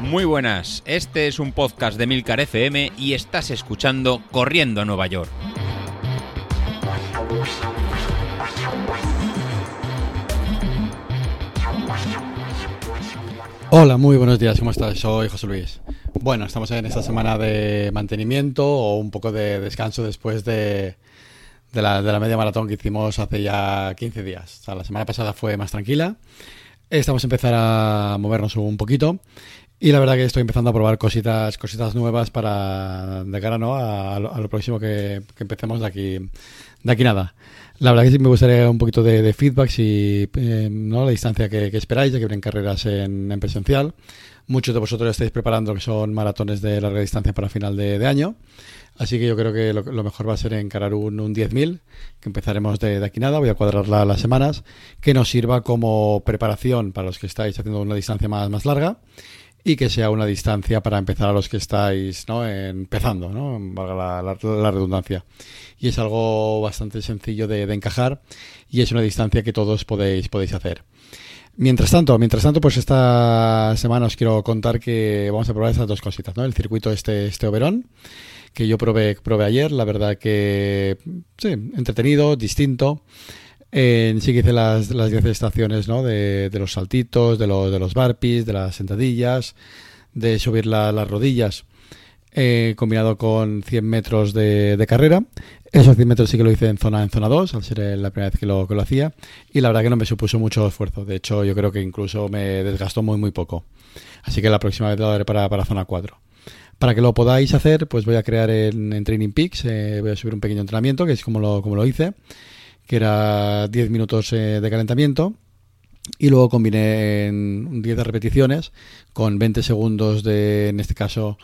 Muy buenas, este es un podcast de Milcar FM y estás escuchando Corriendo a Nueva York. Hola, muy buenos días, ¿cómo estás? Soy José Luis. Bueno, estamos en esta semana de mantenimiento o un poco de descanso después de, de, la, de la media maratón que hicimos hace ya 15 días. O sea, la semana pasada fue más tranquila. Estamos a empezar a movernos un poquito y la verdad que estoy empezando a probar cositas, cositas nuevas para de cara ¿no? a, lo, a lo próximo que, que, empecemos de aquí, de aquí nada. La verdad que sí me gustaría un poquito de, de feedback si eh, ¿no? la distancia que, esperáis, ya que vienen carreras en, en, presencial. Muchos de vosotros estáis preparando que son maratones de larga distancia para final de año. Así que yo creo que lo, lo, mejor va a ser encarar un, un 10.000, que empezaremos de, aquí nada. Voy a cuadrar la, las semanas, que nos sirva como preparación para los que estáis haciendo una distancia más, más larga y que sea una distancia para empezar a los que estáis ¿no? empezando, ¿no? valga la, la, la, redundancia. Y es algo bastante sencillo de, de, encajar y es una distancia que todos podéis, podéis hacer. Mientras tanto, mientras tanto, pues esta semana os quiero contar que vamos a probar estas dos cositas, ¿no? El circuito este, este Oberón, que yo probé, probé ayer, la verdad que, sí, entretenido, distinto. Eh, sí que hice las, las 10 estaciones ¿no? de, de, los saltitos, de, lo, de los barpees, de las sentadillas, de subir la, las rodillas, eh, combinado con 100 metros de, carrera. Esos 100 metros sí que lo hice en zona en zona 2, al ser la primera vez que lo, que lo hacía, y la verdad que no me supuso mucho esfuerzo. De hecho, yo creo que incluso me desgastó muy, muy poco. Así que la próxima vez lo haré para, para zona 4. Para que lo podáis hacer, pues voy a crear en, en Training Peaks, eh, voy a subir un pequeño entrenamiento, que es como lo, como lo hice que era 10 minutos eh, de calentamiento. Y luego combiné en 10 repeticiones con 20 segundos de, en este caso,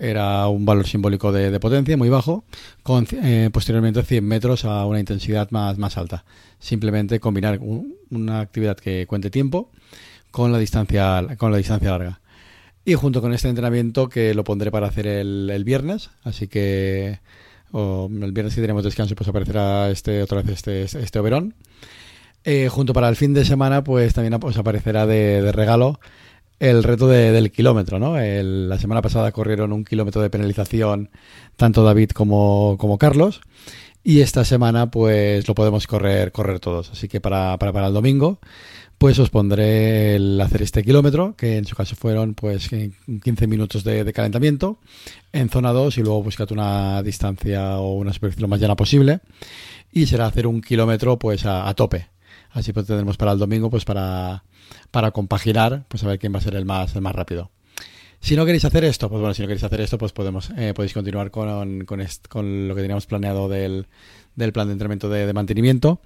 era un valor simbólico de, potencia muy bajo, con eh, posteriormente 100 metros a una intensidad más, más alta. Simplemente combinar un, una actividad que cuente tiempo con la distancia, con la distancia larga. Y junto con este entrenamiento que lo pondré para hacer el, viernes, así que o el viernes si tenemos descanso pues aparecerá este otra vez este, este Oberón. Eh, junto para el fin de semana pues también pues, aparecerá de regalo el reto de, del kilómetro, ¿no? El, la semana pasada corrieron un kilómetro de penalización tanto David como, Carlos y esta semana pues lo podemos correr correr todos. Así que para, para, para el domingo pues os pondré el hacer este kilómetro, que en su caso fueron pues 15 minutos de, calentamiento en zona 2 y luego buscad una distancia o una superficie lo más llana posible y será hacer un kilómetro pues a tope. Así pues tendremos para el domingo pues para, para compaginar, pues a ver quién va a ser el más, el más rápido. Si no queréis hacer esto, pues bueno, si no queréis hacer esto, pues podemos, eh, podéis continuar con, con, con lo que teníamos planeado del, del plan de entrenamiento de, mantenimiento,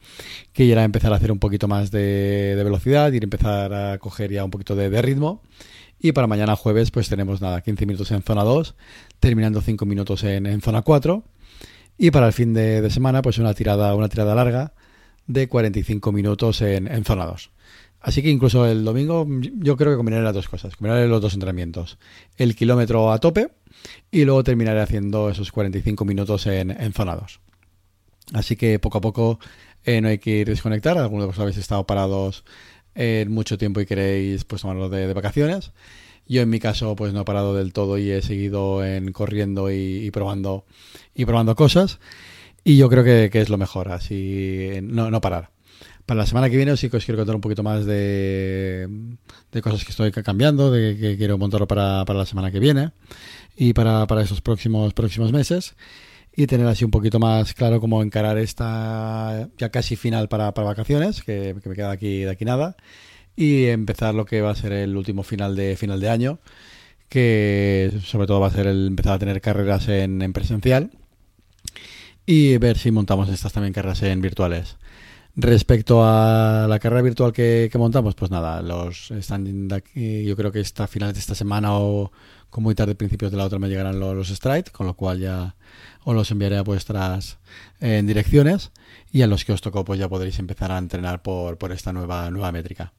que era empezar a hacer un poquito más de, de velocidad y empezar a coger ya un poquito de, ritmo. Y para mañana jueves, pues tenemos nada, 15 minutos en zona 2, terminando 5 minutos en, en zona 4. Y para el fin de, semana, pues una tirada, una tirada larga de 45 minutos en, en zona 2. Así que incluso el domingo yo creo que combinaré las dos cosas, combinaré los dos entrenamientos. El kilómetro a tope y luego terminaré haciendo esos 45 minutos en, en zona 2. Así que poco a poco eh, no hay que ir desconectar. Algunos de vosotros habéis estado parados en mucho tiempo y queréis pues tomarlo de, de, vacaciones. Yo en mi caso pues no he parado del todo y he seguido en corriendo y probando y probando cosas. Y yo creo que, que es lo mejor, así no, no parar. Para la semana que viene sí os quiero contar un poquito más de, de cosas que estoy cambiando, de que quiero montarlo para, para la semana que viene y para, para esos próximos, próximos meses. Y tener así un poquito más claro cómo encarar esta ya casi final para, para vacaciones, que, que, me queda aquí de aquí nada, y empezar lo que va a ser el último final de final de año, que sobre todo va a ser el empezar a tener carreras en, en presencial y ver si montamos estas también carreras en virtuales. Respecto a la carrera virtual que, que montamos, pues nada, los están aquí, yo creo que esta finales de esta semana o como muy tarde principios de la otra me llegarán los, los stride, con lo cual ya os los enviaré a vuestras eh, direcciones y a los que os tocó pues ya podréis empezar a entrenar por, por esta nueva, nueva métrica.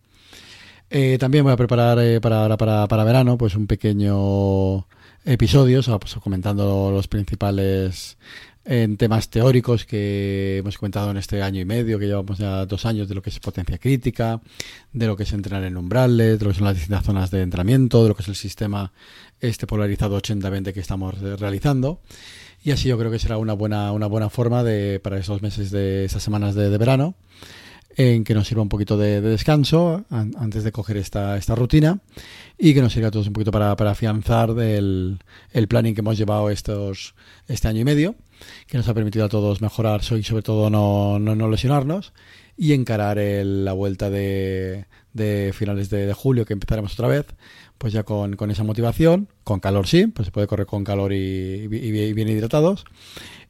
Eh, también voy a preparar eh, para, para, para verano pues un pequeño episodio, o sea, pues, comentando los principales en temas teóricos que hemos comentado en este año y medio, que llevamos ya dos años, de lo que es potencia crítica, de lo que es entrenar en umbrales, de lo que son las distintas zonas de entrenamiento, de lo que es el sistema este polarizado 80-20 que estamos realizando. Y así yo creo que será una buena, una buena forma de, para esos meses de esas semanas de, verano, en que nos sirva un poquito de, descanso antes de coger esta, esta rutina y que nos sirva a todos un poquito para, afianzar del, el planning que hemos llevado estos, este año y medio, que nos ha permitido a todos mejorar y sobre todo no, no, lesionarnos y encarar la vuelta de, de finales de, julio que empezaremos otra vez pues ya con, esa motivación, con calor sí, pues se puede correr con calor y, bien hidratados,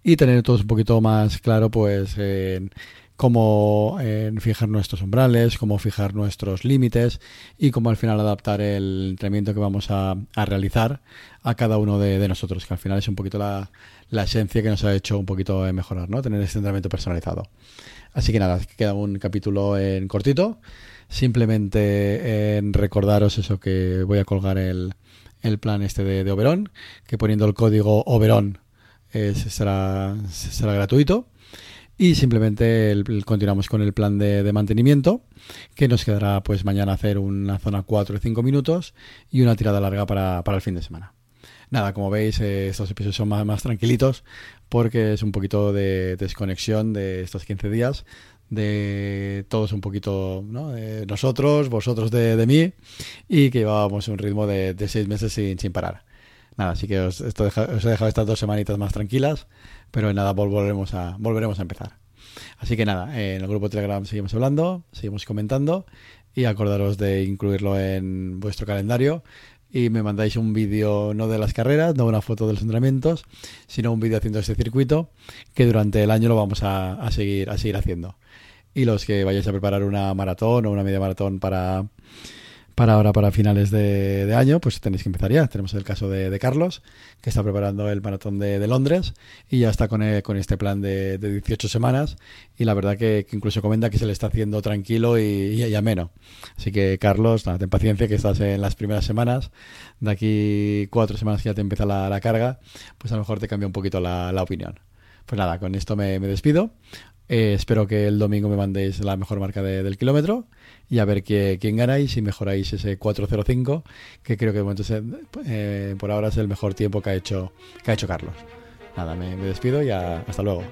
y tener todos un poquito más claro pues en cómo fijar nuestros umbrales, cómo fijar nuestros límites y cómo al final adaptar el entrenamiento que vamos a, realizar a cada uno de, nosotros, que al final es un poquito la, esencia que nos ha hecho un poquito mejorar, ¿no? Tener este entrenamiento personalizado. Así que nada, queda un capítulo en cortito Simplemente en recordaros eso que voy a colgar el, el plan este de, de, que poniendo el código Oberon eh, será gratuito. Y simplemente continuamos con el plan de, mantenimiento, que nos quedará pues mañana hacer una zona 4 de 5 minutos y una tirada larga para, para el fin de semana. Nada, como veis, eh, estos episodios son más, más tranquilitos porque es un poquito de desconexión de estos 15 días de todos un poquito, ¿no? De nosotros, vosotros de, de, mí, y que llevábamos un ritmo de, de meses sin, sin, parar. Nada, así que os, esto os he dejado estas dos semanitas más tranquilas, pero nada, volveremos a, volveremos a empezar. Así que nada, en el grupo Telegram seguimos hablando, seguimos comentando y acordaros de incluirlo en vuestro calendario y me mandáis un vídeo no de las carreras, no una foto de los entrenamientos, sino un vídeo haciendo este circuito que durante el año lo vamos a, a seguir a seguir haciendo y los que vayáis a preparar una maratón o una media maratón para, para ahora, para finales de, año, pues tenéis que empezar ya. Tenemos el caso de, Carlos, que está preparando el maratón de, Londres y ya está con, eh, con este plan de, 18 semanas y la verdad que, incluso comenta que se le está haciendo tranquilo y, ameno. Así que Carlos, nada, ten paciencia que estás en las primeras semanas. De aquí cuatro semanas que ya te empieza la, carga, pues a lo mejor te cambia un poquito la, opinión. Pues nada, con esto me despido. Eh, espero que el domingo me mandéis la mejor marca del kilómetro y a ver qué, quién ganáis y mejoráis ese 4.05, que creo que eh, por ahora es el mejor tiempo que ha hecho, que ha hecho Carlos. Nada, me, despido y hasta luego.